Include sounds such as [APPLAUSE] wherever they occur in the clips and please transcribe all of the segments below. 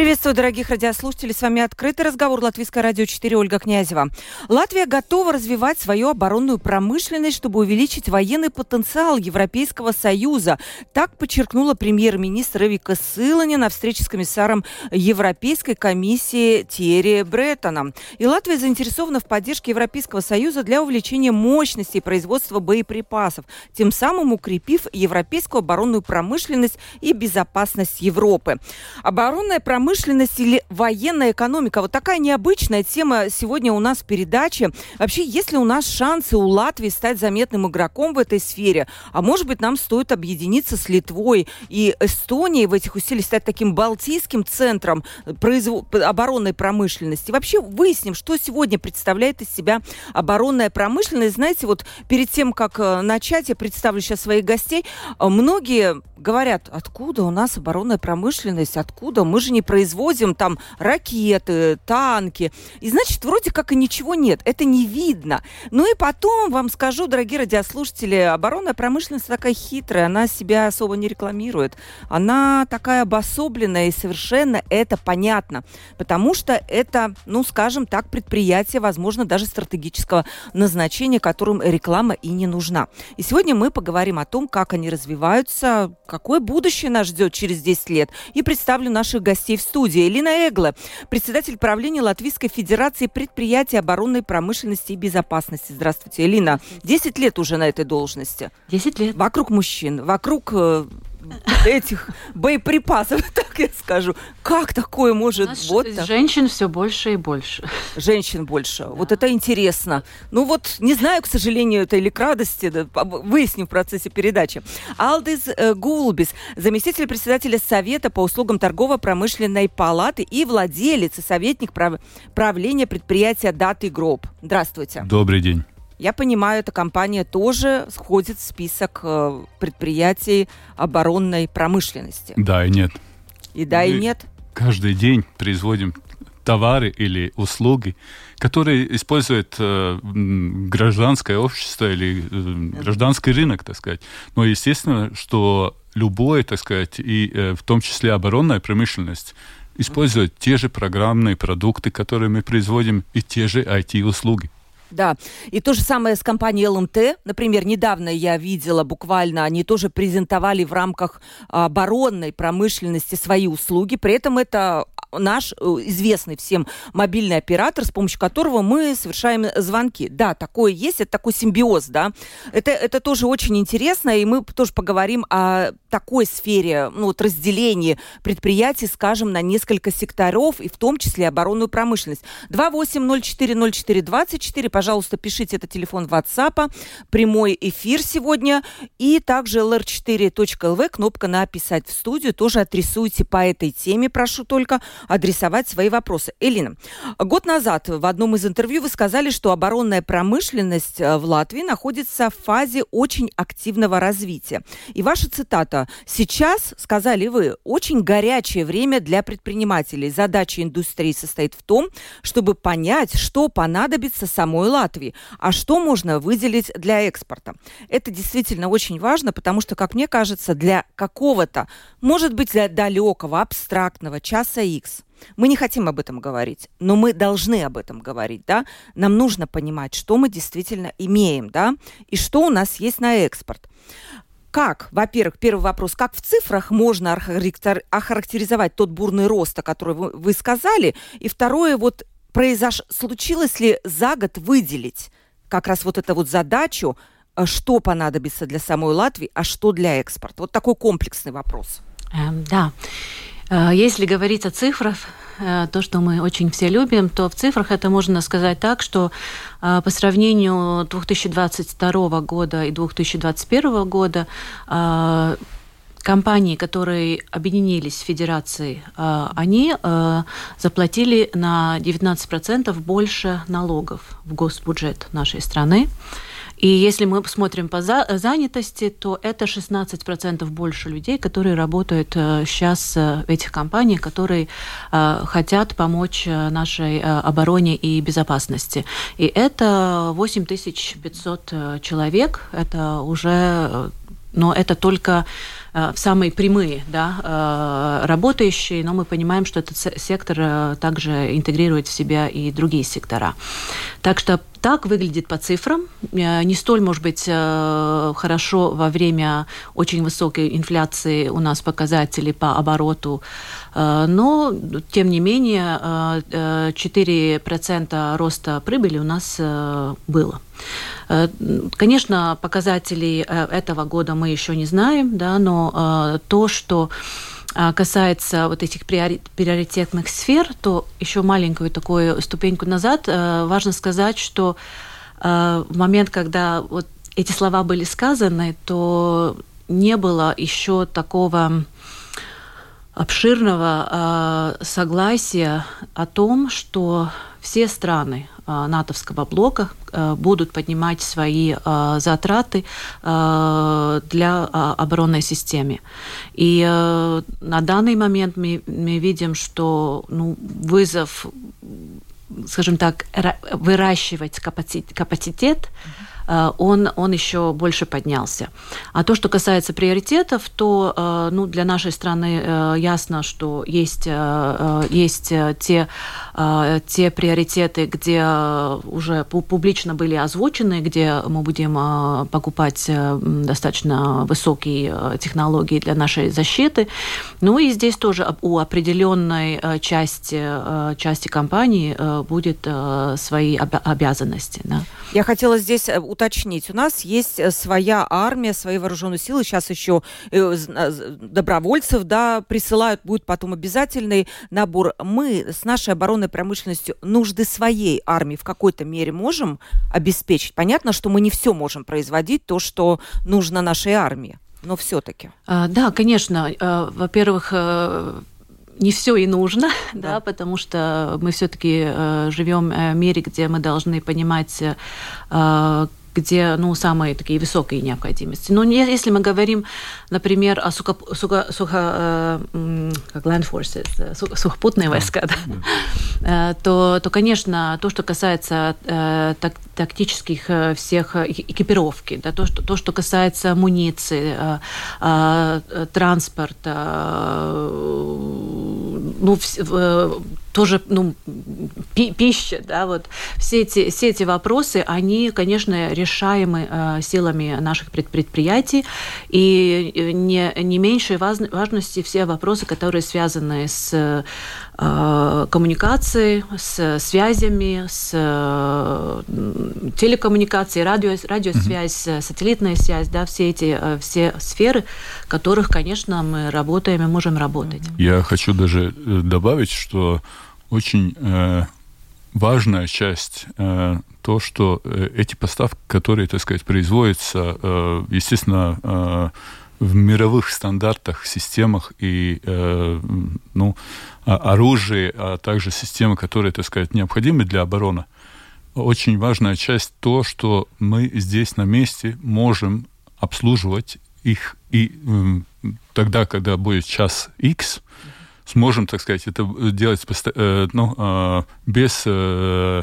Приветствую, дорогих радиослушателей. С вами открытый разговор Латвийское радио 4 Ольга Князева. Латвия готова развивать свою оборонную промышленность, чтобы увеличить военный потенциал Европейского Союза. Так подчеркнула премьер-министр Эвика Сылани на встрече с комиссаром Европейской комиссии Терри Бреттоном. И Латвия заинтересована в поддержке Европейского Союза для увеличения мощности производства боеприпасов, тем самым укрепив европейскую оборонную промышленность и безопасность Европы. Оборонная промышленность промышленность или военная экономика? Вот такая необычная тема сегодня у нас в передаче. Вообще, есть ли у нас шансы у Латвии стать заметным игроком в этой сфере? А может быть, нам стоит объединиться с Литвой и Эстонией в этих усилиях, стать таким балтийским центром производ... оборонной промышленности? Вообще, выясним, что сегодня представляет из себя оборонная промышленность. Знаете, вот перед тем, как э, начать, я представлю сейчас своих гостей. Э, многие говорят, откуда у нас оборонная промышленность, откуда? Мы же не производим там ракеты, танки. И значит, вроде как и ничего нет. Это не видно. Ну и потом вам скажу, дорогие радиослушатели, оборонная промышленность такая хитрая, она себя особо не рекламирует. Она такая обособленная и совершенно это понятно. Потому что это, ну, скажем так, предприятие, возможно, даже стратегического назначения, которым реклама и не нужна. И сегодня мы поговорим о том, как они развиваются, какое будущее нас ждет через 10 лет. И представлю наших гостей в студии. Элина Эгла, председатель правления Латвийской Федерации предприятий оборонной промышленности и безопасности. Здравствуйте, Элина. 10 лет уже на этой должности. 10 лет. Вокруг мужчин, вокруг э, этих боеприпасов, [LAUGHS] так я скажу. Как такое может вот так? Женщин все больше и больше. Женщин больше. Да. Вот это интересно. Ну вот, не знаю, к сожалению, это или к радости, да, выясним в процессе передачи. Алдис э, Гулбис, заместитель председателя Совета по услугам торгово-промышленной палаты и владелец и советник прав... правления предприятия Даты Гроб. Здравствуйте. Добрый день. Я понимаю, эта компания тоже входит в список э, предприятий оборонной промышленности. Да и нет. И да, Мы и нет. Каждый день производим товары или услуги, которые используют э, гражданское общество или э, гражданский рынок, так сказать. Но естественно, что любое, так сказать, и э, в том числе оборонная промышленность использует те же программные продукты, которые мы производим, и те же IT-услуги. Да, и то же самое с компанией ЛМТ. Например, недавно я видела буквально, они тоже презентовали в рамках оборонной промышленности свои услуги. При этом это наш э, известный всем мобильный оператор, с помощью которого мы совершаем звонки. Да, такое есть, это такой симбиоз, да. Это, это тоже очень интересно, и мы тоже поговорим о такой сфере, ну, вот разделении предприятий, скажем, на несколько секторов, и в том числе оборонную промышленность. 28040424, пожалуйста, пишите, это телефон WhatsApp, прямой эфир сегодня, и также lr4.lv, кнопка «Написать в студию», тоже адресуйте по этой теме, прошу только адресовать свои вопросы. Элина, год назад в одном из интервью вы сказали, что оборонная промышленность э, в Латвии находится в фазе очень активного развития. И ваша цитата «Сейчас, сказали вы, очень горячее время для предпринимателей. Задача индустрии состоит в том, чтобы понять, что понадобится самой Латвии, а что можно выделить для экспорта. Это действительно очень важно, потому что, как мне кажется, для какого-то, может быть, для далекого, абстрактного часа X мы не хотим об этом говорить, но мы должны об этом говорить, да? Нам нужно понимать, что мы действительно имеем, да, и что у нас есть на экспорт. Как, во-первых, первый вопрос, как в цифрах можно охарактеризовать тот бурный рост, о котором вы, вы сказали? И второе, вот произош... случилось ли за год выделить как раз вот эту вот задачу, э, что понадобится для самой Латвии, а что для экспорта? Вот такой комплексный вопрос. Эм, да. Э, если говорить о цифрах, э, то, что мы очень все любим, то в цифрах это можно сказать так, что э, по сравнению 2022 года и 2021 года компании, которые объединились в федерации, они заплатили на 19% больше налогов в госбюджет нашей страны. И если мы смотрим по занятости, то это 16% больше людей, которые работают сейчас в этих компаниях, которые хотят помочь нашей обороне и безопасности. И это 8500 человек. Это уже но это только э, самые прямые да, э, работающие, но мы понимаем, что этот сектор э, также интегрирует в себя и другие сектора. Так что так выглядит по цифрам. Не столь, может быть, хорошо во время очень высокой инфляции у нас показатели по обороту, но, тем не менее, 4% роста прибыли у нас было. Конечно, показателей этого года мы еще не знаем, да, но э, то, что касается вот этих приоритетных сфер, то еще маленькую такую ступеньку назад важно сказать, что в момент, когда вот эти слова были сказаны, то не было еще такого обширного согласия о том, что все страны Э, натовского блока э, будут поднимать свои э, затраты для оборонной системы. И на данный момент мы, мы видим, что ну, вызов, скажем так, выращивать капацитет, капацитет Э, он, он еще больше поднялся. А то, что касается приоритетов, то э, ну, для нашей страны э, ясно, что есть, есть те, те приоритеты, где уже публично были озвучены, где мы будем покупать достаточно высокие технологии для нашей защиты. Ну и здесь тоже у определенной части, части компании будет свои обязанности. Да. Я хотела здесь. У нас есть э, своя армия, свои вооруженные силы. Сейчас еще э, э, добровольцев да, присылают. Будет потом обязательный набор. Мы с нашей оборонной промышленностью нужды своей армии в какой-то мере можем обеспечить. Понятно, что мы не все можем производить, то, что нужно нашей армии но все-таки. А, да, конечно. Во-первых, не все и нужно, [LAUGHS] да. да, потому что мы все-таки э, живем в мире, где мы должны понимать, э, где ну, самые такие высокие необходимости. Но если мы говорим, например, о сухо, сухо, сухо, э, как land forces, э, сух, сухопутные войска, да. Э, то, то, конечно, то, что касается э, так, тактических э, всех экипировки, да, то, что, то, что касается амуниции, э, э, транспорта, э, ну, э, тоже ну, пи пища, да, вот. Все эти, все эти вопросы, они, конечно, решаемы э, силами наших пред предприятий, и э, не, не меньшей важности все вопросы, которые связаны с э, коммуникацией, с связями, с э, телекоммуникацией, радио, радиосвязь, mm -hmm. сателлитная связь, да, все эти э, все сферы, в которых, конечно, мы работаем и можем работать. Я хочу даже э, добавить, что очень э, важная часть э, то, что э, эти поставки, которые, так сказать, производятся, э, естественно, э, в мировых стандартах, системах и э, ну, оружие, а также системы, которые, так сказать, необходимы для обороны. Очень важная часть то, что мы здесь на месте можем обслуживать их и э, тогда, когда будет час X, сможем, так сказать, это делать э, ну, э, без э,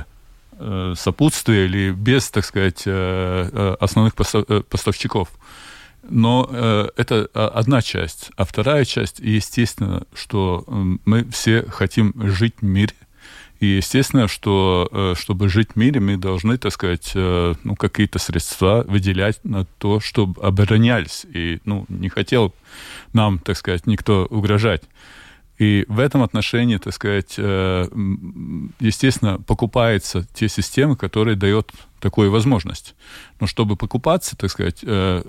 сопутствия или без, так сказать, основных поставщиков. Но это одна часть. А вторая часть, естественно, что мы все хотим жить в мире. И естественно, что чтобы жить в мире, мы должны, так сказать, ну, какие-то средства выделять на то, чтобы оборонялись. И ну, не хотел нам, так сказать, никто угрожать. И в этом отношении, так сказать, э, естественно, покупаются те системы, которые дают такую возможность. Но чтобы покупаться, так сказать, э,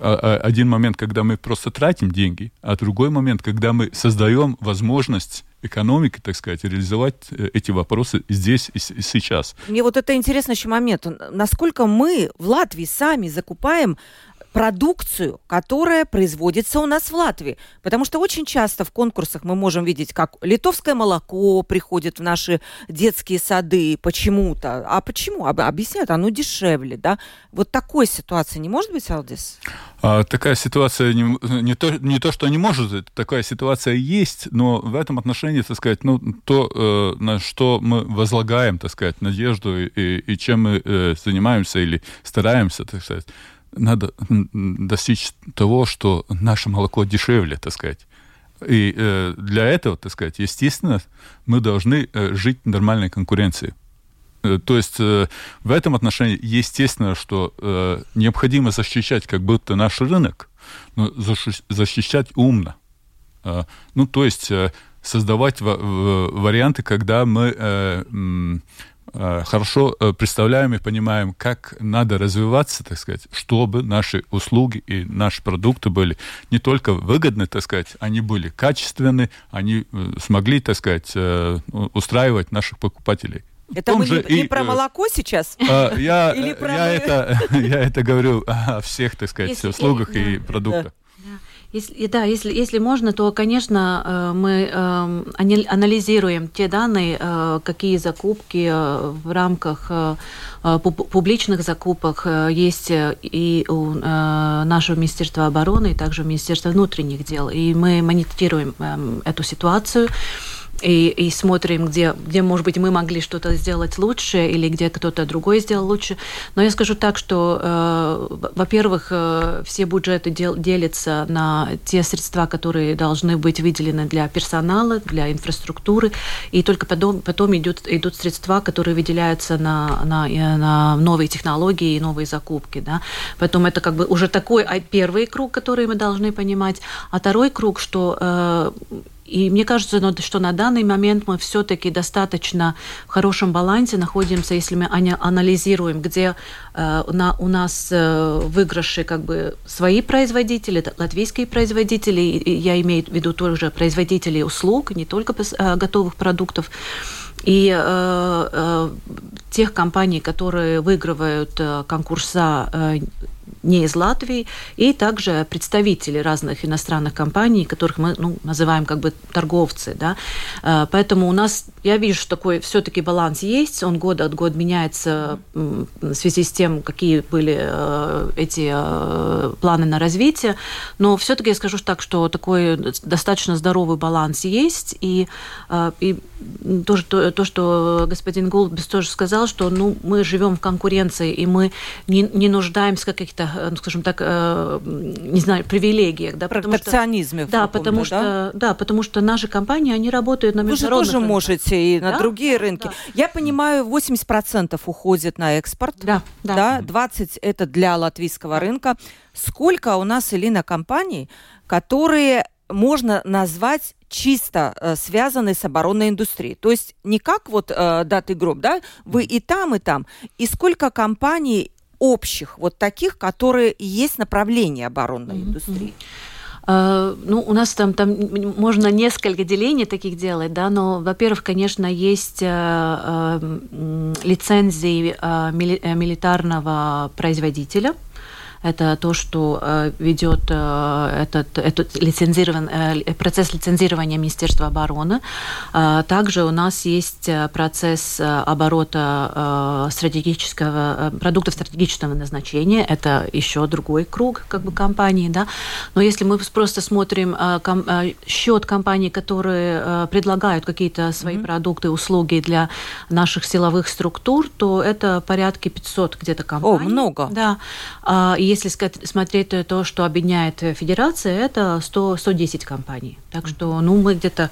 э, один момент, когда мы просто тратим деньги, а другой момент, когда мы создаем возможность экономики, так сказать, реализовать эти вопросы здесь и сейчас. Мне вот это интересный еще момент. Насколько мы в Латвии сами закупаем продукцию, которая производится у нас в Латвии. Потому что очень часто в конкурсах мы можем видеть, как литовское молоко приходит в наши детские сады почему-то. А почему? Объясняют, оно дешевле, да? Вот такой ситуации не может быть, Алдис? А, такая ситуация не, не, то, не то, что не может, такая ситуация есть, но в этом отношении, так сказать, ну, то, э, на что мы возлагаем, так сказать, надежду и, и чем мы э, занимаемся или стараемся, так сказать, надо достичь того, что наше молоко дешевле, так сказать. И э, для этого, так сказать, естественно, мы должны э, жить в нормальной конкуренции. Э, то есть э, в этом отношении естественно, что э, необходимо защищать как будто наш рынок, но защищать умно. Э, ну, то есть э, создавать в, в, варианты, когда мы э, хорошо э, представляем и понимаем, как надо развиваться, так сказать, чтобы наши услуги и наши продукты были не только выгодны, так сказать, они были качественны, они э, смогли, так сказать, устраивать наших покупателей. Это мы же не, не про молоко сейчас? Я, [LAUGHS] Или про... я, это, [LAUGHS] я это говорю о всех, так сказать, Если, услугах и, и продуктах. Если, да, если, если можно, то, конечно, э, мы э, анализируем те данные, э, какие закупки в рамках публичных закупок есть и у нашего Министерства обороны, и также Министерства внутренних дел. И мы мониторируем эм, эту ситуацию и, и смотрим, где, где, может быть, мы могли что-то сделать лучше или где кто-то другой сделал лучше. Но я скажу так, что, э, во-первых, э, все бюджеты дел, делятся на те средства, которые должны быть выделены для персонала, для инфраструктуры, и только потом, потом идут, идут средства, которые выделяются на, на, э, на новые технологии и новые закупки. Да? Поэтому это как бы уже такой а, первый круг, который мы должны понимать. А второй круг, что э, и мне кажется, ну, что на данный момент мы все-таки достаточно в хорошем балансе находимся, если мы анализируем, где э, у нас э, выигрыши как бы свои производители, латвийские производители, я имею в виду тоже производители услуг, не только э, готовых продуктов. И э, э, тех компаний, которые выигрывают э, конкурса не из Латвии, и также представители разных иностранных компаний, которых мы ну, называем как бы торговцы. Да? Э, поэтому у нас, я вижу, что такой все-таки баланс есть, он год от года меняется в связи с тем, какие были э, эти э, планы на развитие, но все-таки я скажу так, что такой достаточно здоровый баланс есть, и, и то, то, что господин Голубис тоже сказал, что ну, мы живем в конкуренции, и мы не, не нуждаемся в каких-то ну, скажем так, э, не знаю, привилегиях. Да, Протекционизме. Что, да, потому что, да? да, потому что наши компании, они работают на международных Вы же тоже рынках. можете и на да? другие рынки. Да. Я понимаю, 80% уходит на экспорт. Да, да. да 20% это для латвийского рынка. Сколько у нас, Элина, компаний, которые можно назвать чисто э, связаны с оборонной индустрией. То есть не как вот э, даты гроб, да, вы и там, и там. И сколько компаний общих, вот таких, которые есть направление оборонной mm-hmm. индустрии? Uh, ну, у нас там, там можно несколько делений таких делать, да, но, во-первых, конечно, есть uh, uh, лицензии мили- милитарного производителя, это то, что э, ведет э, этот, этот лицензирован, э, процесс лицензирования Министерства обороны. Также у нас есть процесс оборота стратегического, продуктов стратегического назначения. Это еще другой круг как бы, компаний. Да? Но если мы просто смотрим счет компаний, которые предлагают какие-то свои mm-hmm. продукты, услуги для наших силовых структур, то это порядка 500 где-то компаний. О, много. Да. И если смотреть то, что объединяет Федерация, это 100, 110 компаний. Так что, ну, мы где-то,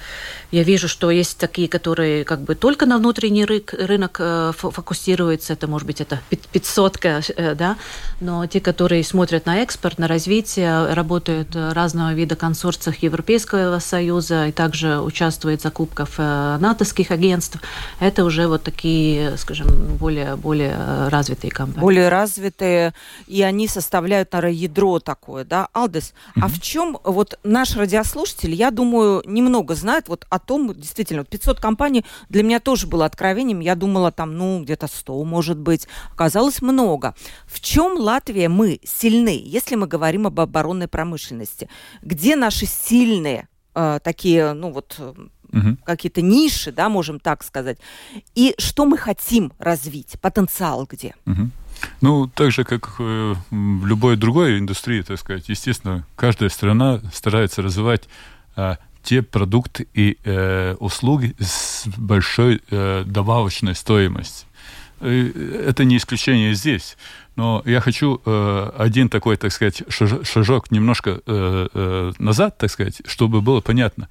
я вижу, что есть такие, которые как бы только на внутренний рынок, рынок э, фокусируются, это, может быть, это 500, э, да, но те, которые смотрят на экспорт, на развитие, работают разного вида консорциях Европейского Союза и также участвуют в закупках э, натовских агентств, это уже вот такие, скажем, более, более развитые компании. Более развитые, и они со составляют, наверное, ядро такое, да, Алдес. Mm-hmm. А в чем вот наш радиослушатель, я думаю, немного знает вот о том, действительно, 500 компаний для меня тоже было откровением. Я думала там, ну, где-то 100, может быть. Оказалось много. В чем Латвия мы сильны, если мы говорим об оборонной промышленности? Где наши сильные э, такие, ну вот угу. какие-то ниши, да, можем так сказать. И что мы хотим развить, потенциал где? Угу. Ну, так же, как э, в любой другой индустрии, так сказать, естественно, каждая страна старается развивать э, те продукты и э, услуги с большой э, добавочной стоимостью. Это не исключение здесь. Но я хочу э, один такой, так сказать, шажок немножко э, э, назад, так сказать, чтобы было понятно.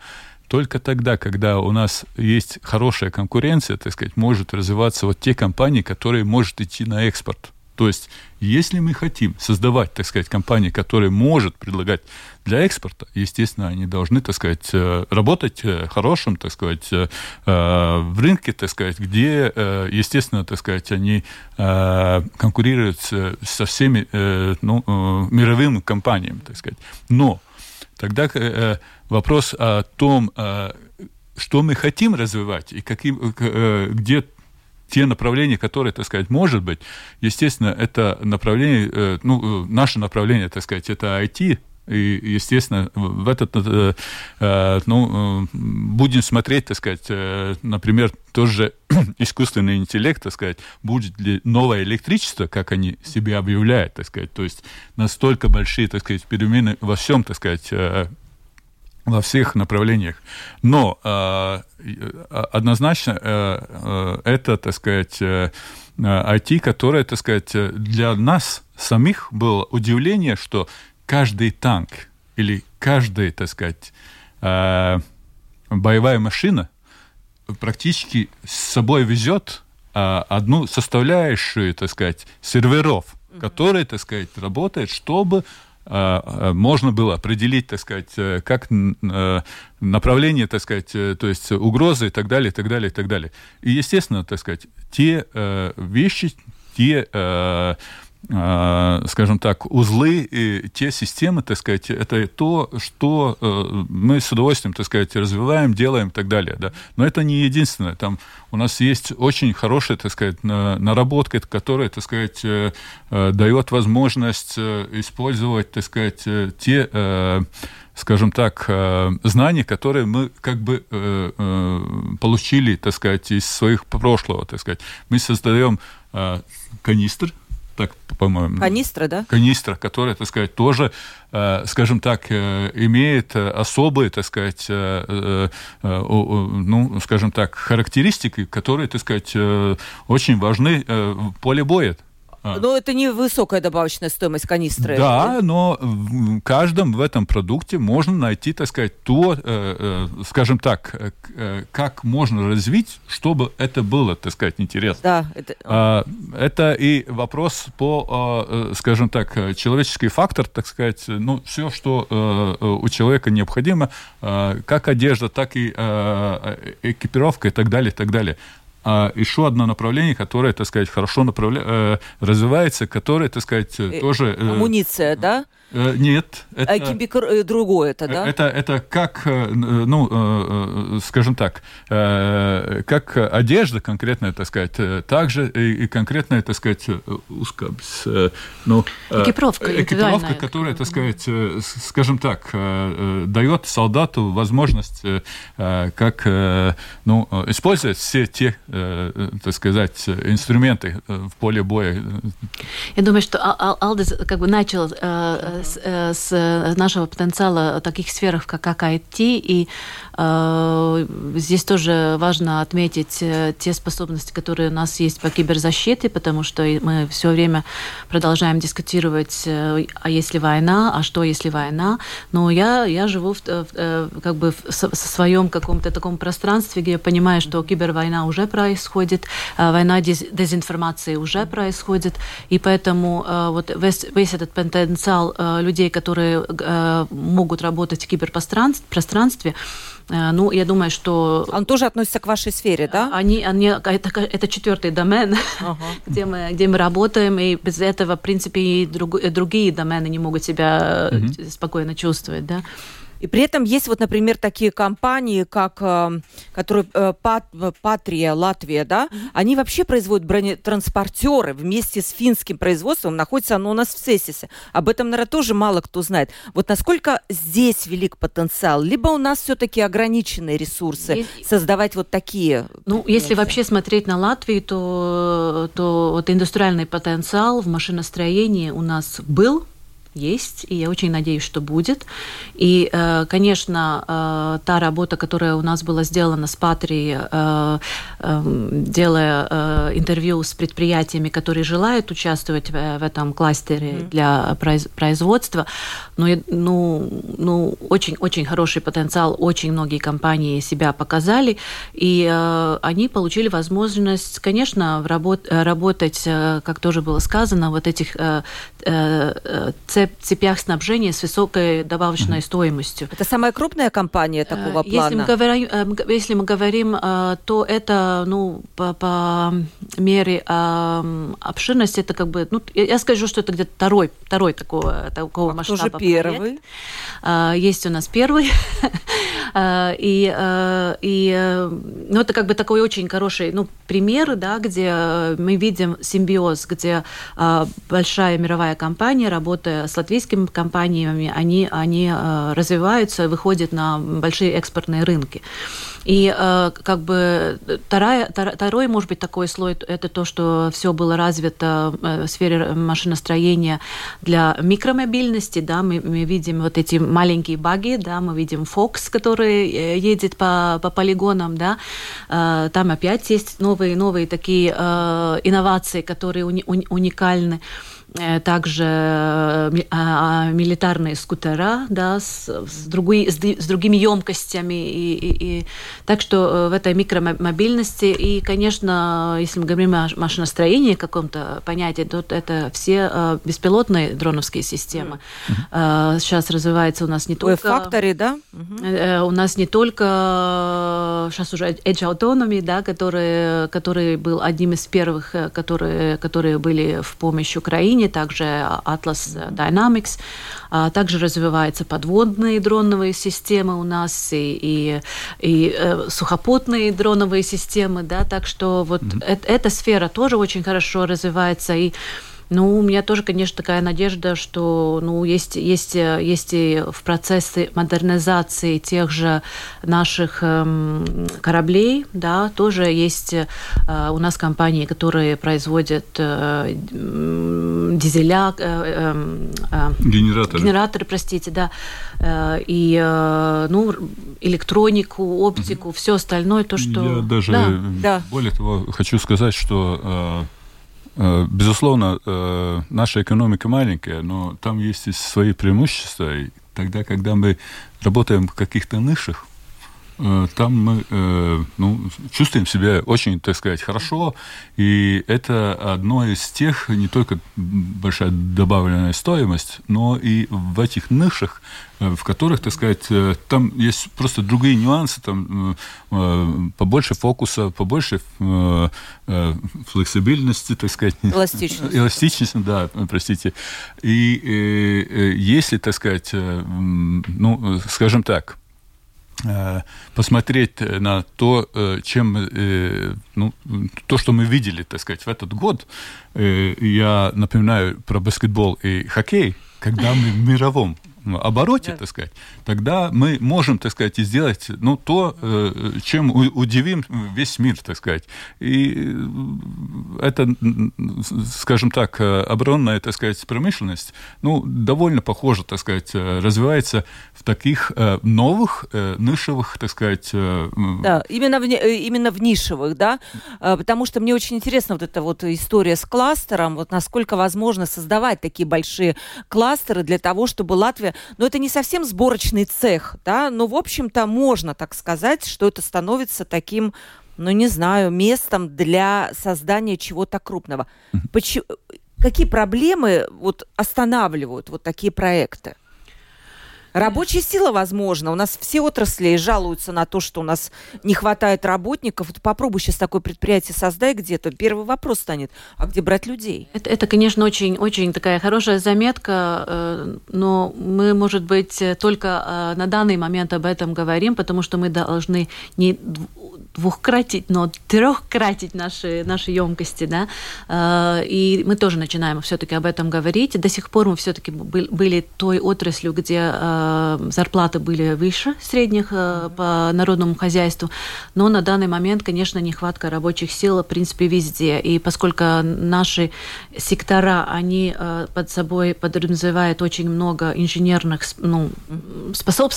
Только тогда, когда у нас есть хорошая конкуренция, так сказать, может развиваться вот те компании, которые могут идти на экспорт. То есть, если мы хотим создавать, так сказать, компании, которые может предлагать для экспорта, естественно, они должны, так сказать, э, работать э, хорошим, так сказать, э, в рынке, так сказать, где, естественно, так сказать, они конкурируют со всеми ну, мировыми компаниями, так сказать. Но тогда вопрос о том, что мы хотим развивать и каким, где те направления, которые, так сказать, может быть, естественно, это направление, э, ну, э, наше направление, так сказать, это IT, и, естественно, в этот, э, ну, будем смотреть, так сказать, например, тоже [CLEARS THROAT] искусственный интеллект, так сказать, будет ли новое электричество, как они себе объявляют, так сказать, то есть настолько большие, так сказать, перемены во всем, так сказать, во всех направлениях. Но э, однозначно э, э, это, так сказать, э, IT, которое, так сказать, для нас самих было удивление, что каждый танк или каждая, так сказать, э, боевая машина практически с собой везет э, одну составляющую, так сказать, серверов, которые, так сказать, работают, чтобы можно было определить, так сказать, э, как э, направление, так сказать, э, то есть угрозы и так далее, и так далее, и так далее. И, естественно, так сказать, те вещи, те а, скажем так, узлы и те системы, так сказать, это то, что э, мы с удовольствием, так сказать, развиваем, делаем и так далее. Да? Но это не единственное. Там у нас есть очень хорошая, так сказать, наработка, которая, так сказать, э, э, дает возможность использовать, так сказать, те скажем так, знания, которые мы как бы получили, так сказать, из своих прошлого, так сказать. Мы создаем канистр, так, по-моему. Канистра, да? Канистра, которая, так сказать, тоже, э, скажем так, э, имеет особые, так сказать, э, ну, скажем так, характеристики, которые, так сказать, очень важны в поле боя. А. Но это не высокая добавочная стоимость канистры. Да, но в каждом в этом продукте можно найти, так сказать, то, э, э, скажем так, э, как можно развить, чтобы это было, так сказать, интересно. Да, это... А, это и вопрос по, а, скажем так, человеческий фактор, так сказать, ну, все, что у человека необходимо, как одежда, так и экипировка и так далее, и так далее а еще одно направление, которое, так сказать, хорошо направля... Э, развивается, которое, так сказать, э, тоже... Э, Амуниция, да? Нет. Это, а кибикр, другое это, да? Это, это как, ну, скажем так, как одежда конкретная, так сказать, также и конкретная, так сказать, ускабс, ну, экипировка, экипировка, которая, так сказать, скажем так, дает солдату возможность, как, ну, использовать все те Э, э, так сказать, инструменты э, в поле боя. Я думаю, что Алдес как бы начал э, с, с нашего потенциала в таких сферах, как IT, и э, здесь тоже важно отметить те способности, которые у нас есть по киберзащите, потому что мы все время продолжаем дискутировать, а если война, а что если война. Но я, я живу в, в, как бы в, своем каком-то таком пространстве, где я понимаю, что кибервойна уже происходит, э, война дезинформации уже происходит, и поэтому э, вот весь, весь этот потенциал э, людей, которые могут работать в киберпространстве, ну, я думаю, что... Он тоже относится к вашей сфере, да? Они, они, это, это четвертый домен, ага. [LAUGHS] где, мы, где мы работаем, и без этого, в принципе, и друг, другие домены не могут себя угу. спокойно чувствовать, да. И при этом есть вот, например, такие компании, как э, которые э, Пат, Патрия, Латвия, да, mm-hmm. они вообще производят бронетранспортеры вместе с финским производством. Находится оно у нас в Сесисе. Об этом, наверное, тоже мало кто знает. Вот насколько здесь велик потенциал? Либо у нас все-таки ограниченные ресурсы есть... создавать вот такие? Ну, если вообще смотреть на Латвию, то, то вот индустриальный потенциал в машиностроении у нас был есть, и я очень надеюсь, что будет. И, э, конечно, э, та работа, которая у нас была сделана с Патрией, э, делая интервью с предприятиями, которые желают участвовать в этом кластере mm-hmm. для производства, ну, ну, ну, очень-очень хороший потенциал, очень многие компании себя показали, и они получили возможность, конечно, работать, как тоже было сказано, вот этих цепь цепях снабжения с высокой добавочной стоимостью. Это самая крупная компания э, такого плана? Если мы говорим, э, если мы говорим э, то это ну, по, по мере обширности, это как бы, ну, я скажу, что это где-то второй, второй такого, такого а масштаба. Кто же первый? Проект. Есть у нас первый. [LAUGHS] и, и ну, это как бы такой очень хороший ну, пример, да, где мы видим симбиоз, где большая мировая компания, работая с латвийскими компаниями, они, они э, развиваются, выходят на большие экспортные рынки. И э, как бы вторая, второй, может быть, такой слой, это то, что все было развито э, в сфере машиностроения для микромобильности, да, мы, мы видим вот эти маленькие баги, да, мы видим Fox, который едет по, по полигонам, да, там опять есть новые, новые такие инновации, которые уни, уникальны. Э, также э, а, милитарные скутера, да, с, с, другой, с, с другими емкостями. И, и, и, так что э, в этой микромобильности, и, конечно, если мы говорим о машиностроении каком-то понятии, то это все беспилотные дроновские системы. Mm-hmm. Сейчас развивается у нас не только... Факторы, да? Mm-hmm. У нас не только сейчас уже Edge Autonomy, да, который, который был одним из первых, которые, которые были в помощь Украине, Украине, также Atlas Dynamics. А также развиваются подводные дроновые системы у нас и, и, и э, сухопутные дроновые системы, да, так что вот mm-hmm. э, эта сфера тоже очень хорошо развивается и ну, у меня тоже, конечно, такая надежда, что ну, есть, есть, есть и в процессе модернизации тех же наших эм, кораблей, да, тоже есть э, у нас компании, которые производят э, дизеля, э, эм, э, генераторы. генераторы, простите, да, э, и э, ну, электронику, оптику, угу. все остальное, то, что... Я даже, да, да. более того, хочу сказать, что Э, безусловно, э, наша экономика маленькая, но там есть и свои преимущества. И тогда, когда мы работаем в каких-то нишах, Э, там мы э, ну, чувствуем себя очень, так сказать, хорошо, и это одно из тех, не только большая добавленная стоимость, но и в этих нишах, э, в которых, так сказать, там есть просто другие нюансы, там побольше фокуса, побольше флексибильности, так сказать. Эластичности. Эластичности, да, простите. И если, так сказать, ну, скажем так, Э, посмотреть на то, э, чем, э, ну, то, что мы видели, так сказать, в этот год. Я напоминаю про баскетбол и хоккей, когда мы в мировом обороте, да. так сказать, тогда мы можем, так сказать, сделать ну, то, э, чем удивим весь мир, так сказать. И это, скажем так, оборонная, так сказать, промышленность, ну, довольно похоже, так сказать, развивается в таких э, новых э, нишевых, так сказать... Да, именно в, именно в нишевых, да, потому что мне очень интересна вот эта вот история с кластером, вот насколько возможно создавать такие большие кластеры для того, чтобы Латвия но это не совсем сборочный цех, да, но, в общем-то, можно так сказать, что это становится таким ну, не знаю, местом для создания чего-то крупного. Почему, какие проблемы вот останавливают вот такие проекты? Рабочая сила, возможно. У нас все отрасли жалуются на то, что у нас не хватает работников. Попробуй сейчас такое предприятие создай где-то. Первый вопрос станет, а где брать людей? Это, это конечно, очень, очень такая хорошая заметка, э, но мы, может быть, только э, на данный момент об этом говорим, потому что мы должны не двухкратить, но трехкратить наши, наши емкости, да, э, и мы тоже начинаем все-таки об этом говорить. До сих пор мы все-таки были той отраслью, где э, зарплаты были выше средних э, по народному хозяйству, но на данный момент, конечно, нехватка рабочих сил, в принципе, везде. И поскольку наши сектора, они под собой подразумевают очень много инженерных ну, способ,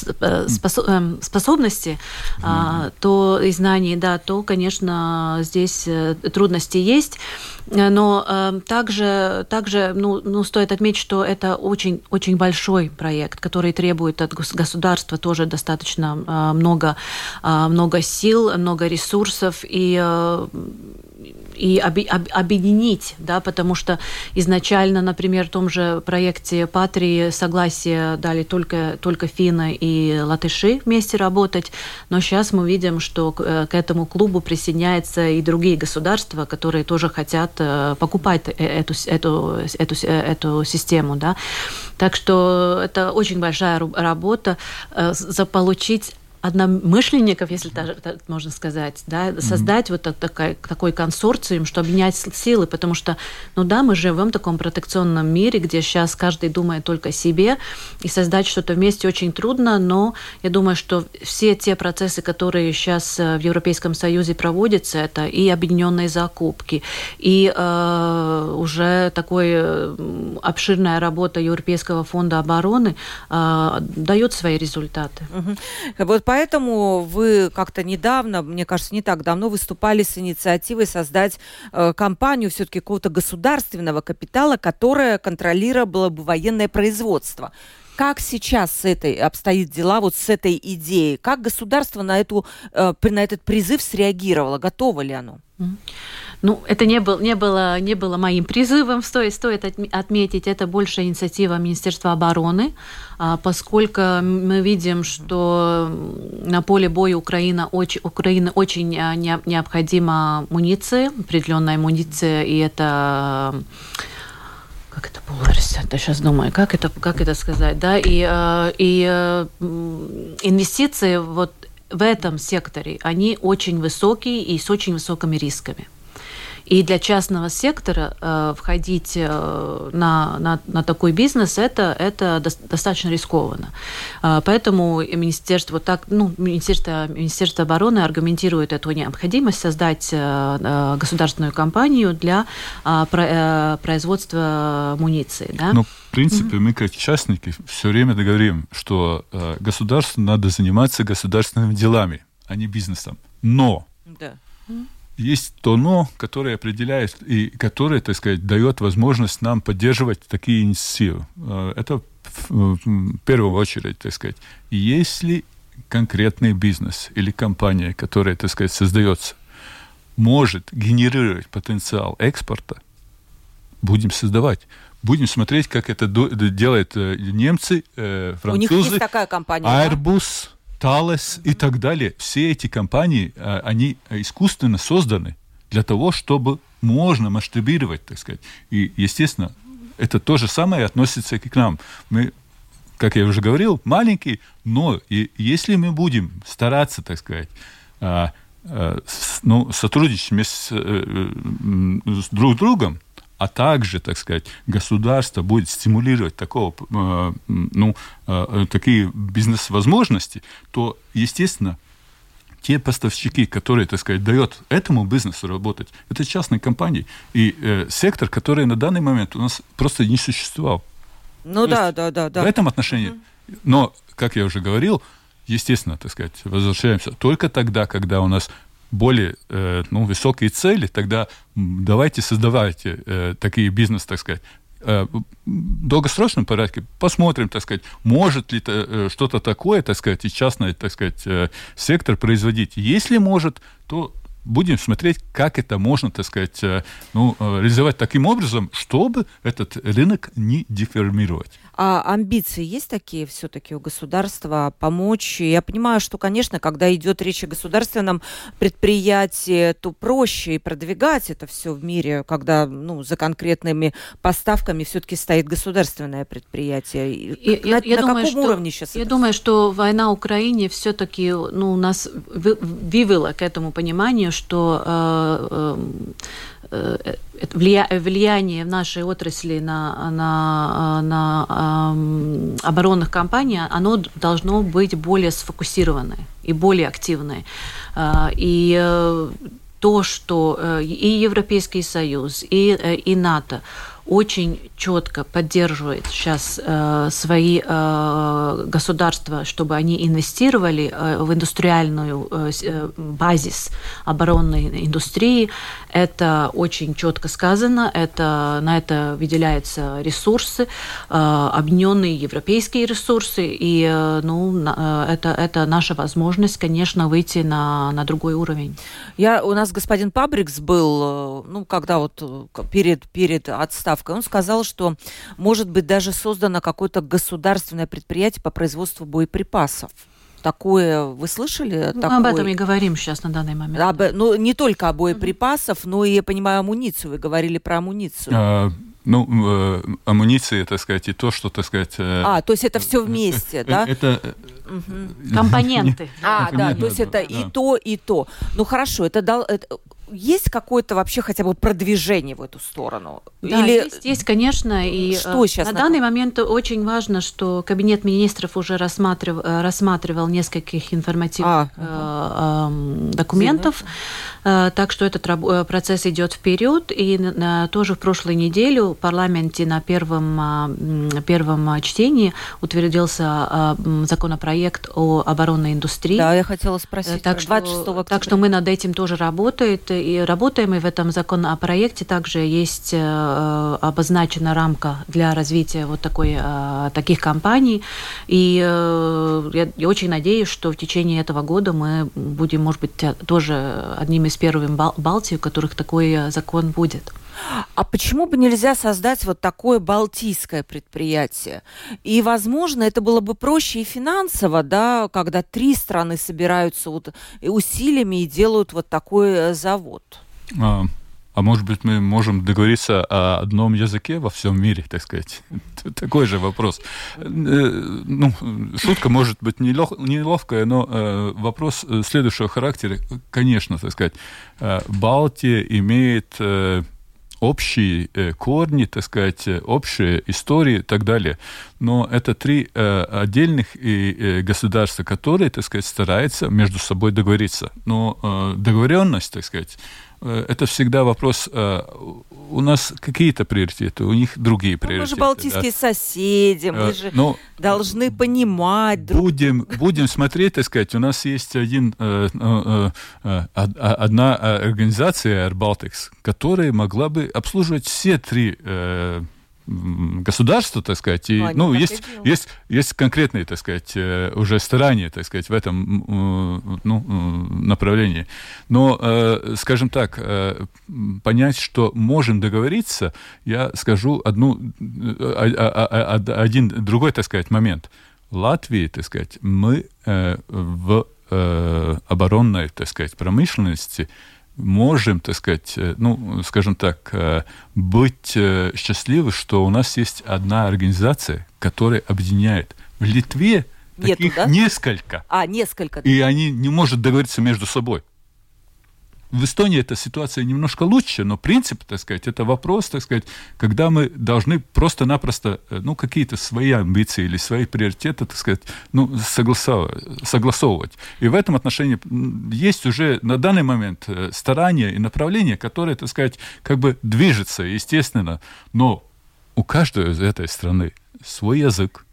способ, способностей, mm-hmm. то и знаний компании, да, то, конечно, здесь э, трудности есть. Но э, также, также ну, ну, стоит отметить, что это очень, очень большой проект, который требует от государства тоже достаточно э, много, э, много сил, много ресурсов. И э, и объединить, да, потому что изначально, например, в том же проекте Патрии согласие дали только, только финны и латыши вместе работать, но сейчас мы видим, что к, э, к этому клубу присоединяются и другие государства, которые тоже хотят э, покупать э, эту, эту, эту, эту систему, да. Так что это очень большая работа заполучить одномышленников, если так, так можно сказать, да, создать mm-hmm. вот так, такой, такой консорциум, что объединять силы, потому что, ну да, мы живем в таком протекционном мире, где сейчас каждый думает только о себе, и создать что-то вместе очень трудно, но я думаю, что все те процессы, которые сейчас э, в Европейском Союзе проводятся, это и объединенные закупки, и э, уже такой э, обширная работа Европейского фонда обороны э, дает свои результаты. Mm-hmm. Вот поэтому вы как-то недавно, мне кажется, не так давно выступали с инициативой создать э, компанию все-таки какого-то государственного капитала, которая контролировала бы военное производство. Как сейчас с этой обстоит дела, вот с этой идеей? Как государство на, эту, э, на этот призыв среагировало? Готово ли оно? Ну, это не, был, не, было, не было моим призывом, стоит, стоит отметить, это больше инициатива Министерства обороны, а, поскольку мы видим, что на поле боя Украина, очень, Украины очень а, необходима муниция, определенная муниция, и это как это полярность? Я сейчас думаю, как это, как это сказать, да, и, а, и инвестиции вот в этом секторе, они очень высокие и с очень высокими рисками. И для частного сектора э, входить э, на, на, на такой бизнес это, это до, достаточно рискованно. Э, поэтому министерство, так, ну, министерство, министерство обороны аргументирует эту необходимость создать э, э государственную компанию для э, про, э, производства муниции. Да? Ну, в принципе, mm-hmm. мы как частники все время говорим, что э, государству надо заниматься государственными делами, а не бизнесом. Но да есть то «но», которое определяет и которое, так сказать, дает возможность нам поддерживать такие инициативы. Э, это в первую очередь, так сказать, если конкретный бизнес или компания, которая, так сказать, создается, может генерировать потенциал экспорта, будем создавать. Будем смотреть, как это делают э, немцы, французы. Э, У них есть такая компания. Airbus, да? Thales и так далее, все эти компании, а, они искусственно созданы для того, чтобы можно масштабировать, так сказать. И, естественно, это то же самое относится и к нам. Мы, как я уже говорил, маленькие, но и если мы будем стараться, так сказать, а, а, ну, сотрудничать с, э, с друг другом, а также, так сказать, государство будет стимулировать такого, э, ну, э, такие бизнес-возможности, то, естественно, те поставщики, которые, так сказать, дают этому бизнесу работать, это частные компании. И э, сектор, который на данный момент у нас просто не существовал. Ну то да, да, да, да. В этом отношении. Mm-hmm. Но, как я уже говорил, естественно, так сказать, возвращаемся только тогда, когда у нас более э, ну, высокие цели, тогда давайте создавайте э, такие бизнес, так сказать, э, в долгосрочном порядке посмотрим, так сказать, может ли э, что-то такое, так сказать, и частный, так сказать, э, сектор производить. Если может, то будем смотреть, как это можно, так сказать, ну, реализовать таким образом, чтобы этот рынок не деформировать. А амбиции есть такие все-таки у государства помочь? Я понимаю, что, конечно, когда идет речь о государственном предприятии, то проще и продвигать это все в мире, когда ну, за конкретными поставками все-таки стоит государственное предприятие. И, на я, на думаю, каком что, уровне сейчас? Я это? думаю, что война в Украине все-таки ну, нас вывела к этому пониманию, что э, э влияние в нашей отрасли на, на, на э, оборонных компаний, оно должно быть более сфокусированное и более активное. Э, и э, то, что э, и Европейский Союз, и, э, и НАТО очень четко поддерживает сейчас э, свои э, государства, чтобы они инвестировали э, в индустриальную э, э базис оборонной индустрии. Это очень четко сказано, это, на это выделяются ресурсы, э, объединенные европейские ресурсы, и э, ну, на, э, это, это наша возможность, конечно, выйти на, на другой уровень. Я, у нас господин Пабрикс был, э, ну, когда вот э, перед, перед отставкой Ставкой. Он сказал, что может быть даже создано какое-то государственное предприятие по производству боеприпасов. Такое вы слышали? Ну, такое... Об этом и говорим сейчас на данный момент. Об, ну, не только о боеприпасов, но и, я понимаю, амуницию. Вы говорили про амуницию. А, ну, э, амуниция, так сказать, и то, что, так сказать... Э, а, то есть это все вместе, да? Это... [LAUGHS] Компоненты. А, да, то есть это и то, и то. Ну, хорошо, это дал есть какое-то вообще хотя бы продвижение в эту сторону? Да, Или... есть, есть, конечно. И что сейчас на, на данный момент очень важно, что Кабинет министров уже рассматривал, э, рассматривал нескольких информативных а, э, э, документов, э, так что этот э, процесс идет вперед. И э, тоже в прошлую неделю в парламенте на первом, э, первом чтении утвердился э, законопроект о оборонной индустрии. Да, я хотела спросить. Так, что, так что мы над этим тоже работаем и работаем, и в этом законопроекте также есть э, обозначена рамка для развития вот такой, э, таких компаний. И э, я, я очень надеюсь, что в течение этого года мы будем, может быть, тоже одним из первых Балтии, у которых такой закон будет. А почему бы нельзя создать вот такое балтийское предприятие? И, возможно, это было бы проще и финансово, да, когда три страны собираются вот усилиями и делают вот такой э, завод. А, а может быть, мы можем договориться о одном языке во всем мире, так сказать? [LAUGHS] Такой же вопрос. Э, ну, шутка может быть неловкая, но э, вопрос следующего характера, конечно, так сказать, Балтия имеет общие э, корни, так сказать, э, общие истории и так далее. Но это три э, отдельных государства, которые, так сказать, стараются между собой договориться. Но договоренность, так сказать, Э, это всегда вопрос, э, у нас какие-то приоритеты, у них другие ну, приоритеты. Мы же балтийские да. соседи, мы э, же Но ну, должны понимать друг будем, Будем смотреть, так сказать, у нас есть один, одна организация Air Baltics, которая могла бы обслуживать все три государства, так сказать, и, ну, есть, есть, есть конкретные, так сказать, э, уже старания, так сказать, в этом ну, направлении. Но, э, скажем так, э, понять, что можем договориться, я скажу одну, один другой, так сказать, момент. Латвии, так сказать, мы в оборонной, так сказать, промышленности можем, так сказать, э, ну, скажем так, э, быть э, счастливы, что у нас есть одна организация, которая объединяет. В Литве Нету, таких да? несколько. А, несколько. И они не могут договориться между собой. В Эстонии эта ситуация немножко лучше, но принцип, так сказать, это вопрос, так сказать, когда мы должны просто-напросто, э, ну, какие-то свои амбиции или свои приоритеты, так сказать, ну, согласовывать. И в этом отношении есть уже на данный момент э, старания и направления, которые, так сказать, как бы движутся, естественно, но у каждой из этой страны свой язык,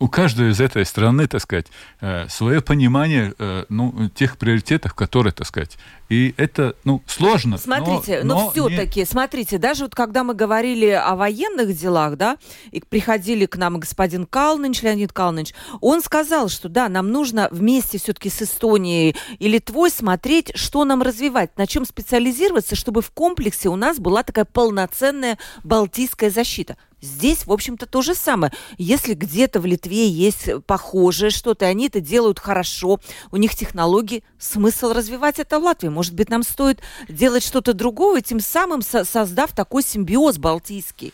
у каждой из этой страны, так сказать, э, свое понимание э, ну, тех приоритетов, которые, так сказать, и это, ну, сложно. Смотрите, но, но, но все-таки, не... смотрите, даже вот когда мы говорили о военных делах, да, и приходили к нам господин Калныч, Леонид Калныч, он сказал, что да, нам нужно вместе все-таки с Эстонией и Литвой смотреть, что нам развивать, на чем специализироваться, чтобы в комплексе у нас была такая полноценная балтийская защита. Здесь, в общем-то, то же самое. Если где-то в Литве есть похожее что-то, они это делают хорошо, у них технологии, смысл развивать это в Латвии. Может быть, нам стоит делать что-то другое, тем самым со создав такой симбиоз балтийский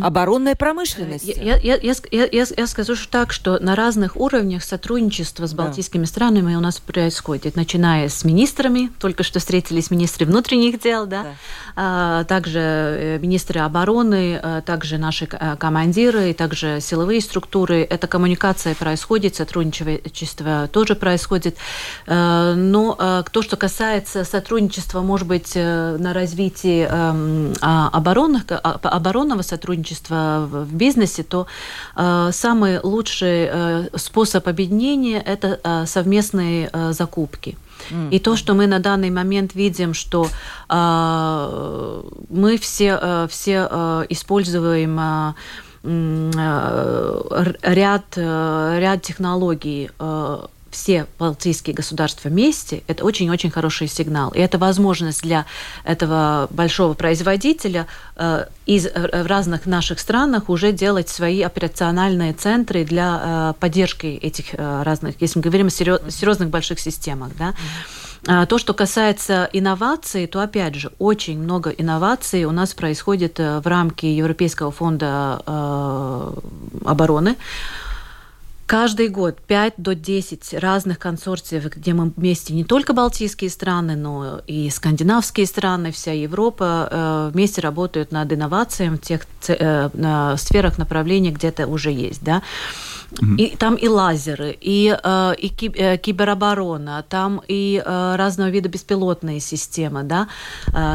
оборонной промышленности. Я, я, я, я, я, скажу так, что на разных уровнях сотрудничество с балтийскими да. странами у нас происходит, начиная с министрами, только что встретились министры внутренних дел, да, да. А, также э, министры обороны, а, также наши а, командиры, также силовые структуры. Эта коммуникация происходит, сотрудничество тоже происходит. А, но а, то, что касается сотрудничества, может быть, э, на развитии а, оборонных, оборонного сотрудничества, сотрудничества в бизнесе, то э, самый лучший э, способ объединения – это э, совместные закупки. И то, что мы на данный момент видим, что э, мы все, э, все э, используем э, ряд, ряд технологий все балтийские государства вместе, это очень-очень хороший сигнал. И это возможность для этого большого производителя э, из э, в разных наших странах уже делать свои операциональные центры для э, поддержки этих э, разных, если мы говорим о серьез, серьезных больших системах. Да? А то, что касается инноваций, то опять же очень много инноваций у нас происходит э, в рамке Европейского фонда э, обороны. Каждый год 5 до 10 разных консорциев, где мы вместе не только балтийские страны, но и скандинавские страны, вся Европа э, вместе работают над инновациями в тех э, сферах направления, где это уже есть. Да? И там и лазеры, и, э, и э, кибероборона, там и э, разного вида беспилотные системы, да,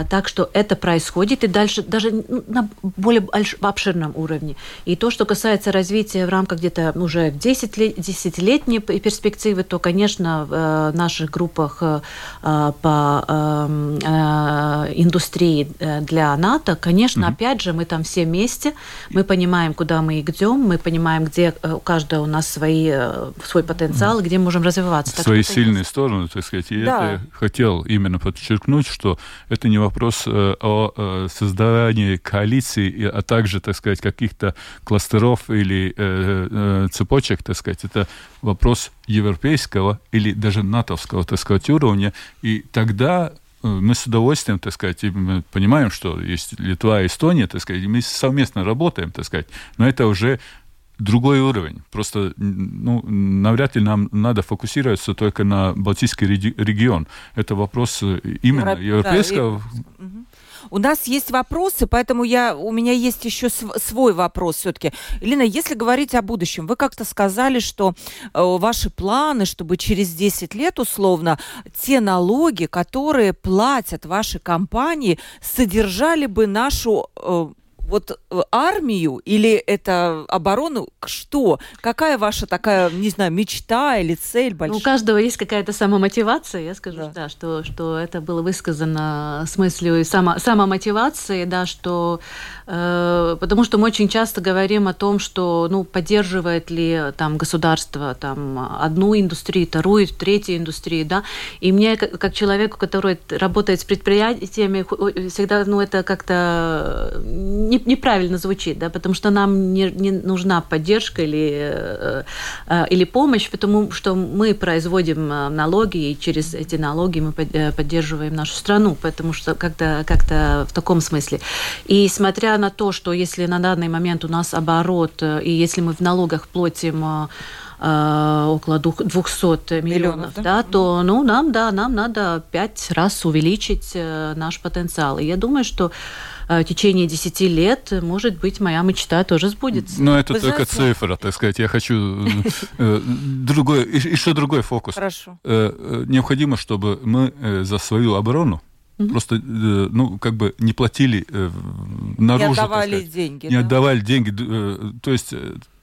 так что это происходит и дальше даже на более обширном уровне. И то, что касается развития в рамках где-то уже 10 лет, десятилетней перспективы, то, конечно, в наших группах по эм, индустрии для НАТО, конечно, mm-hmm. опять же, мы там все вместе, мы понимаем, куда мы идем, мы понимаем, где у каждого каждого у нас свои, э, свой потенциал, где мы можем развиваться. Так свои сильные есть. стороны, так сказать. И да. это хотел именно подчеркнуть, что это не вопрос э, о э, создании коалиции, а также, так сказать, каких-то кластеров или цепочек, так сказать. Это вопрос европейского или даже натовского, так сказать, уровня. И тогда мы с удовольствием, так сказать, мы понимаем, что есть Литва и Эстония, так сказать, мы совместно работаем, так сказать, но это уже другой уровень. Просто ну, навряд ли нам надо фокусироваться только на Балтийский регион. Это вопрос э, именно Европ... европейского... Да, и... У нас есть вопросы, поэтому я, у меня есть еще свой вопрос все-таки. Елена, если говорить о будущем, вы как-то сказали, что э, ваши планы, чтобы через 10 лет условно те налоги, которые платят ваши компании, содержали бы нашу э, вот э, армию или это оборону? Что? Какая ваша такая, не знаю, мечта или цель большая? Ну, у каждого есть какая-то самомотивация, я скажу, да, да что, что это было высказано с мыслью само, самомотивации, да, что э, потому что мы очень часто говорим о том, что ну, поддерживает ли там государство там, одну индустрию, вторую, третью индустрию, да, и мне, как, как человеку, который работает с предприятиями, всегда, ну, это как-то не неправильно звучит, да, потому что нам не, не нужна поддержка или, э, э, или помощь, потому что мы производим э, налоги, и через эти налоги мы поддерживаем нашу страну, потому что как-то как в таком смысле. И смотря на то, что если на данный момент у нас оборот, и если мы в налогах платим около 200 миллионов, миллионов да? да, то ну, нам, да, нам надо пять раз увеличить наш потенциал. И я думаю, что в течение 10 лет, может быть, моя мечта тоже сбудется. Но это Вы только знаете... цифра, так сказать. Я хочу э, другой, еще другой фокус. Хорошо. Э, необходимо, чтобы мы за свою оборону Просто, ну, как бы не платили наружу. Не отдавали деньги. Не отдавали деньги. То есть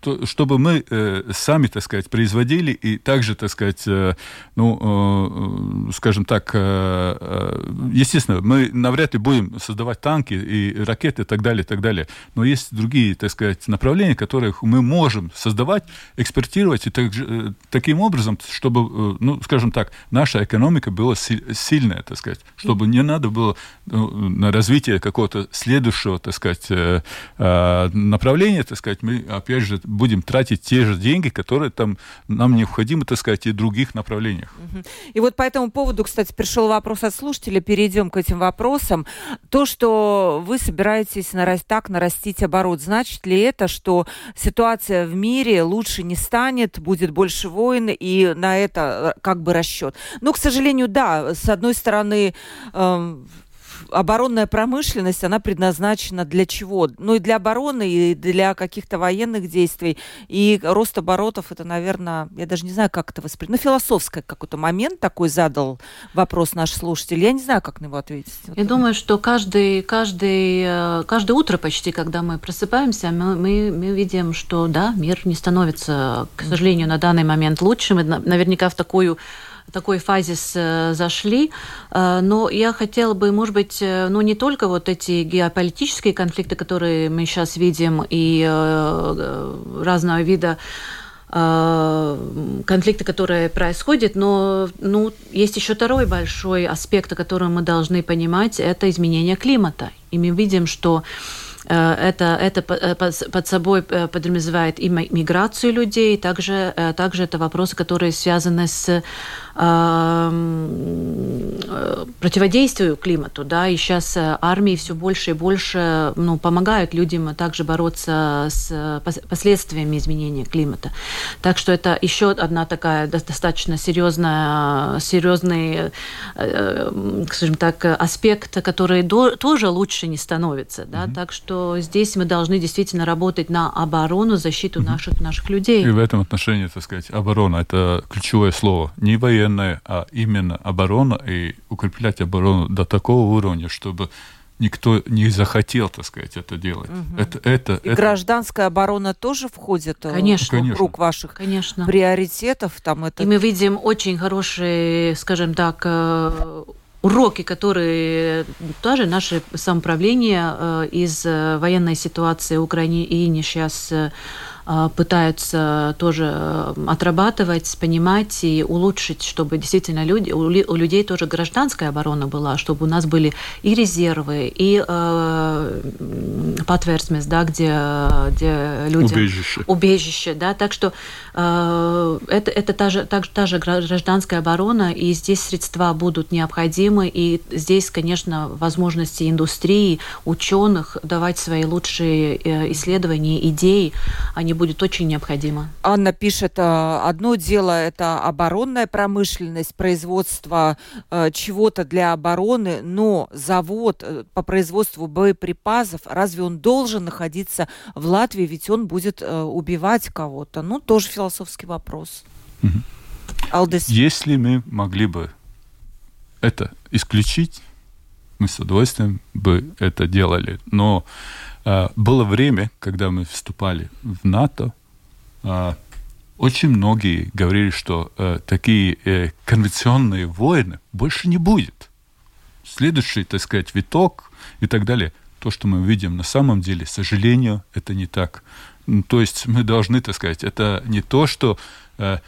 что, чтобы мы э, сами, так сказать, производили и также, так сказать, э, ну, э, скажем так, э, э, естественно, мы навряд ли будем создавать танки и ракеты и так далее, и так далее. Но есть другие, так сказать, направления, которых мы можем создавать, экспортировать и так, э, таким образом, чтобы, э, ну, скажем так, наша экономика была сильная, так сказать, чтобы не надо было ну, на развитие какого-то следующего, так сказать, э, э, направления, так сказать, мы, опять же, будем тратить те же деньги, которые там нам необходимы, так сказать, и в других направлениях. И вот по этому поводу, кстати, пришел вопрос от слушателя, перейдем к этим вопросам. То, что вы собираетесь нараст... так нарастить оборот, значит ли это, что ситуация в мире лучше не станет, будет больше войн, и на это э, как бы расчет? Ну, к сожалению, да, с одной стороны, э, оборонная промышленность, она предназначена для чего? Ну и для обороны, и для каких-то военных действий. И рост оборотов, это, наверное, я даже не знаю, как это воспринять. Ну, философский какой-то момент такой задал вопрос наш слушатель. Я не знаю, как на него ответить. Я вот. думаю, что каждый, каждый, э, каждое утро почти, когда мы просыпаемся, мы, мы, мы видим, что да, мир не становится, к сожалению, на данный момент лучшим. И наверняка в такую такой фазис э, зашли. Э, но я хотела бы, может быть, э, ну не только вот эти геополитические конфликты, которые мы сейчас видим, и разного вида конфликты, которые происходят, но ну, есть еще второй большой аспект, о котором мы должны понимать, это изменение климата. И мы видим, что это, это под собой подразумевает и миграцию людей, также, также это вопросы, которые связаны с противодействию климату, да, и сейчас э, армии все больше и больше ну, помогают людям также бороться с последствиями изменения климата. Так что это еще одна такая достаточно серьезная, серьезный, э, скажем так, аспект, который до, тоже лучше не становится, да, mm-hmm. так что здесь мы должны действительно работать на оборону, защиту mm-hmm. наших, наших людей. И в этом отношении, так сказать, оборона – это ключевое слово. Не военная военная, а именно оборона и укреплять оборону до такого уровня, чтобы никто не захотел, так сказать, это делать. Угу. Это, это, и это... гражданская оборона тоже входит э, конечно. в круг ваших Конечно. приоритетов. Там это... И мы видим очень хорошие, скажем так, э, уроки, которые тоже наше самоуправление э, из военной ситуации в Украине сейчас а, пытаются тоже э, отрабатывать, понимать и улучшить, чтобы действительно люди, у людей тоже гражданская оборона была, чтобы у нас были и резервы, и э, патверсмес, да, где, где люди... Убежище. Убежище, да, так что э, это, это та же, та, та же гражданская оборона, и здесь средства будут необходимы, и здесь, конечно, возможности индустрии, ученых давать свои лучшие э, исследования, идеи, они будет очень необходимо. Анна пишет, э, одно дело это оборонная промышленность, производство э, чего-то для обороны, но завод э, по производству боеприпасов, разве он должен находиться в Латвии, ведь он будет убивать кого-то? Ну, тоже философский вопрос. Угу. Алдес. Если мы могли бы это исключить, мы с удовольствием бы это делали. Но было время, когда мы вступали в НАТО, а, очень многие говорили, что э, такие э, конвенционные войны больше не будет. Следующий, так сказать, виток и так далее. То, что мы видим на самом деле, к сожалению, это не так. То есть мы должны, так сказать, это не то, что Э,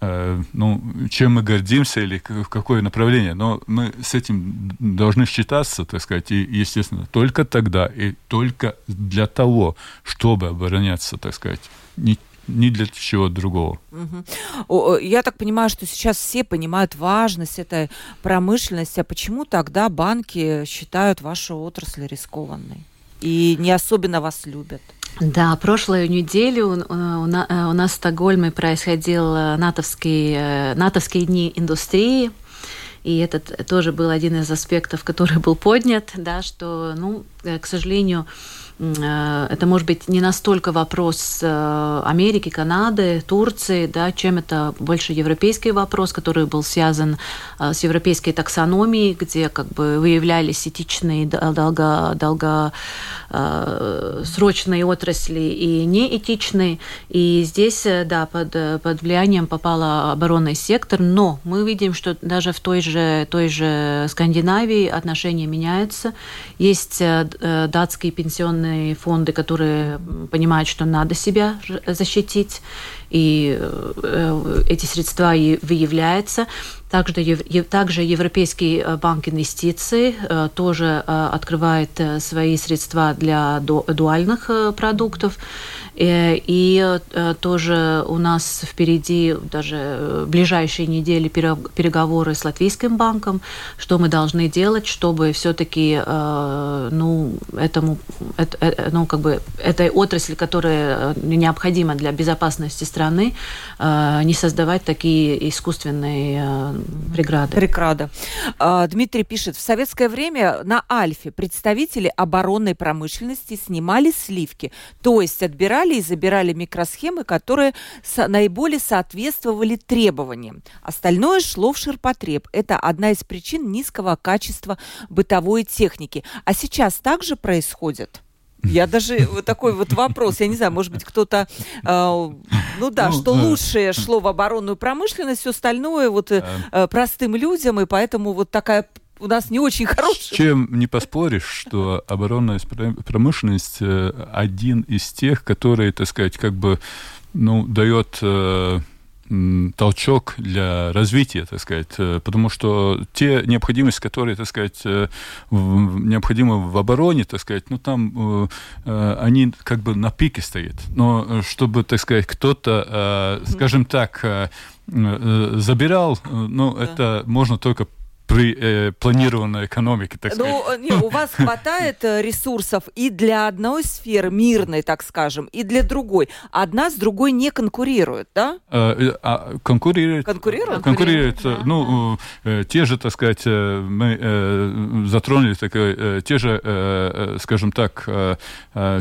ну, чем мы гордимся или в какое направление. Но мы с этим должны считаться, так сказать, и, естественно, только тогда и только для того, чтобы обороняться, так сказать, не, не для чего другого. Угу. Я так понимаю, что сейчас все понимают важность этой промышленности. А почему тогда банки считают вашу отрасль рискованной и не особенно вас любят? Да, прошлую неделю у нас в Стокгольме происходил э, натовский, э, натовские дни индустрии. И этот тоже был один из аспектов, [LAUGHS] который был поднят, да, что, ну, э, к сожалению, это может быть не настолько вопрос Америки, Канады, Турции, да, чем это больше европейский вопрос, который был связан с европейской таксономией, где как бы выявлялись этичные долго, долгосрочные отрасли и неэтичные. И здесь, да, под, под влиянием попал оборонный сектор, но мы видим, что даже в той же, той же Скандинавии отношения меняются. Есть э, датские пенсионные фонды, которые понимают, что надо себя защитить, и э, эти средства выявляются. Также, также Европейский э, банк инвестиций тоже открывает свои средства для дуальных продуктов. И тоже у нас впереди даже ближайшие недели переговоры с Латвийским банком, что мы должны делать, чтобы все-таки ну, этому, ну, как бы, этой отрасли, которая необходима для безопасности страны, не создавать такие искусственные преграды. Преграда. Дмитрий пишет, в советское время на Альфе представители оборонной промышленности снимали сливки, то есть отбирали и забирали микросхемы, которые наиболее соответствовали требованиям. Остальное шло в ширпотреб. Это одна из причин низкого качества бытовой техники. А сейчас также происходит? Я даже вот такой вот вопрос, я не знаю, может быть, кто-то, э, ну да, ну, что э, лучшее шло в оборонную промышленность, все остальное вот э, э, простым людям, и поэтому вот такая у нас не очень хорошая. С чем не поспоришь, что оборонная промышленность э, один из тех, которые, так сказать, как бы, ну, дает э, толчок для развития, так сказать, э, потому что те необходимости, которые, так сказать, э, необходимы в обороне, так сказать, ну там э, они как бы на пике стоят. Но чтобы, так сказать, кто-то, скажем так, забирал, ну, да. это можно только при э, планированной экономике, так сказать. Ну, не, у вас [LAUGHS] хватает э, ресурсов и для одной сферы, мирной, так скажем, и для другой. Одна с другой не конкурирует, да? Э, э, а, конкурирует. Конкурирует? Конкурирует. Да. Ну, э, те же, так сказать, э, мы э, затронули такое, э, те же, э, скажем так, э,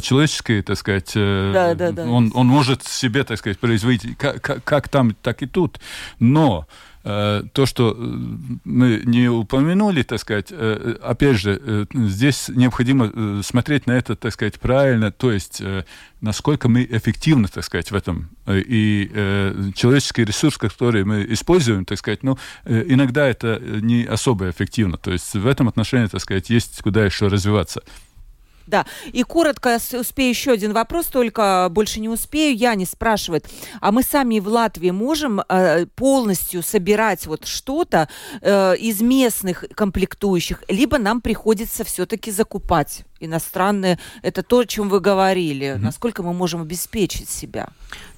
человеческие, так сказать, э, да, да, да. Он, он может себе, так сказать, производить как, как, как там, так и тут. Но Э, то, что э, мы не упомянули, так сказать, э, опять же, здесь необходимо смотреть на это, так сказать, правильно, то есть насколько мы эффективны, так сказать, в этом. И человеческий ресурс, который мы используем, так сказать, ну, иногда это не особо эффективно. То есть в этом отношении, так сказать, есть куда еще развиваться. Да, и коротко успею еще один вопрос, только больше не успею. Яни спрашивает, а мы сами в Латвии можем э, полностью собирать вот что-то э, из местных комплектующих, либо нам приходится все-таки закупать? Иностранные, это то, о чем вы говорили. Mm-hmm. Насколько мы можем обеспечить себя?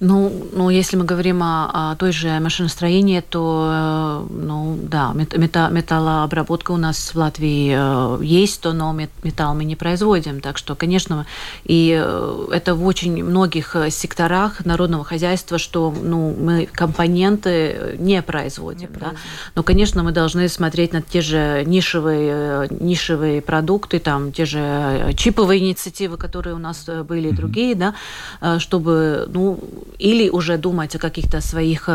Ну, ну если мы говорим о, о той же машиностроении, то, э, ну, да, мета, металлообработка у нас в Латвии э, есть, то, но металл мы не производим. Так что, конечно, и э, это в очень многих секторах народного хозяйства, что ну, мы компоненты не производим. Не да? производим. Но, конечно, мы должны смотреть на те же нишевые, нишевые продукты, там, те же чиповые инициативы, которые у нас э, были, mm-hmm. другие, да, э, чтобы, ну, или уже думать о каких-то своих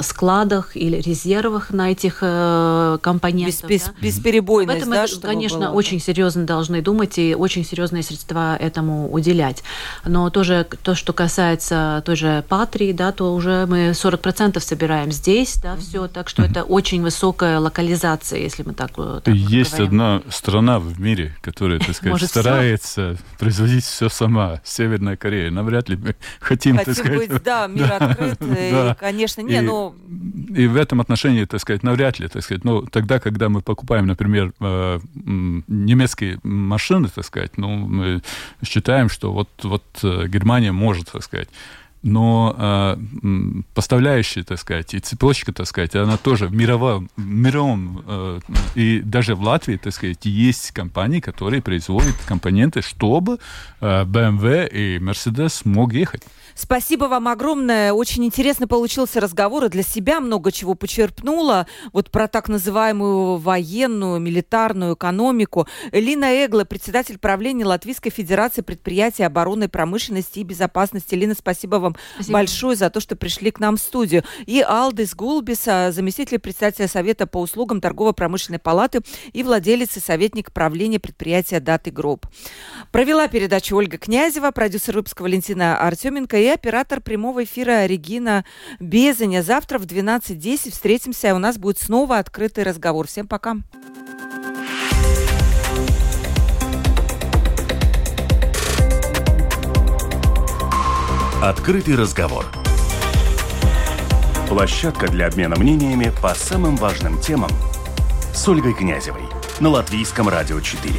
складах или резервах на этих компонентах. Без, да. Бесперебойность, этом, да, это, конечно, было. очень серьезно должны думать и очень серьезные средства этому уделять. Но тоже то, что касается той же Патрии, да, то уже мы 40% собираем здесь, да, mm-hmm. все, так что mm-hmm. это очень высокая локализация, если мы так, так Есть говорим. одна страна в мире, которая, так [LAUGHS] сказать, старается все? производить все сама. Северная Корея. Навряд ли мы хотим, хотим так сказать... быть, да, [LAUGHS] мир открыт. да. И, [LAUGHS] конечно, не, и, но... И в этом отношении, так сказать, навряд ли, так сказать, ну, тогда, когда мы покупаем, например, э, немецкие машины, так сказать, ну, мы считаем, что вот, вот э, Германия может, так сказать, но э, поставляющая, так сказать, и цепочка, так сказать, она тоже в мировом, мировом э, и даже в Латвии, так сказать, есть компании, которые производят компоненты, чтобы э, BMW и Mercedes мог ехать. Спасибо вам огромное. Очень интересно получился разговор, и для себя много чего почерпнула. Вот про так называемую военную, милитарную экономику. Лина Эгла, председатель правления Латвийской Федерации предприятий обороны, промышленности и безопасности. Лина, спасибо вам спасибо. большое за то, что пришли к нам в студию. И Алдис Гулбис, заместитель председателя Совета по услугам торгово-промышленной палаты и владелец и советник правления предприятия Dati Group. Провела передачу Ольга Князева, продюсер выпуска Валентина Артеменко и оператор прямого эфира Регина Безаня. Завтра в 12.10 встретимся, и у нас будет снова открытый разговор. Всем пока. Открытый разговор. Площадка для обмена мнениями по самым важным темам с Ольгой Князевой на Латвийском радио 4.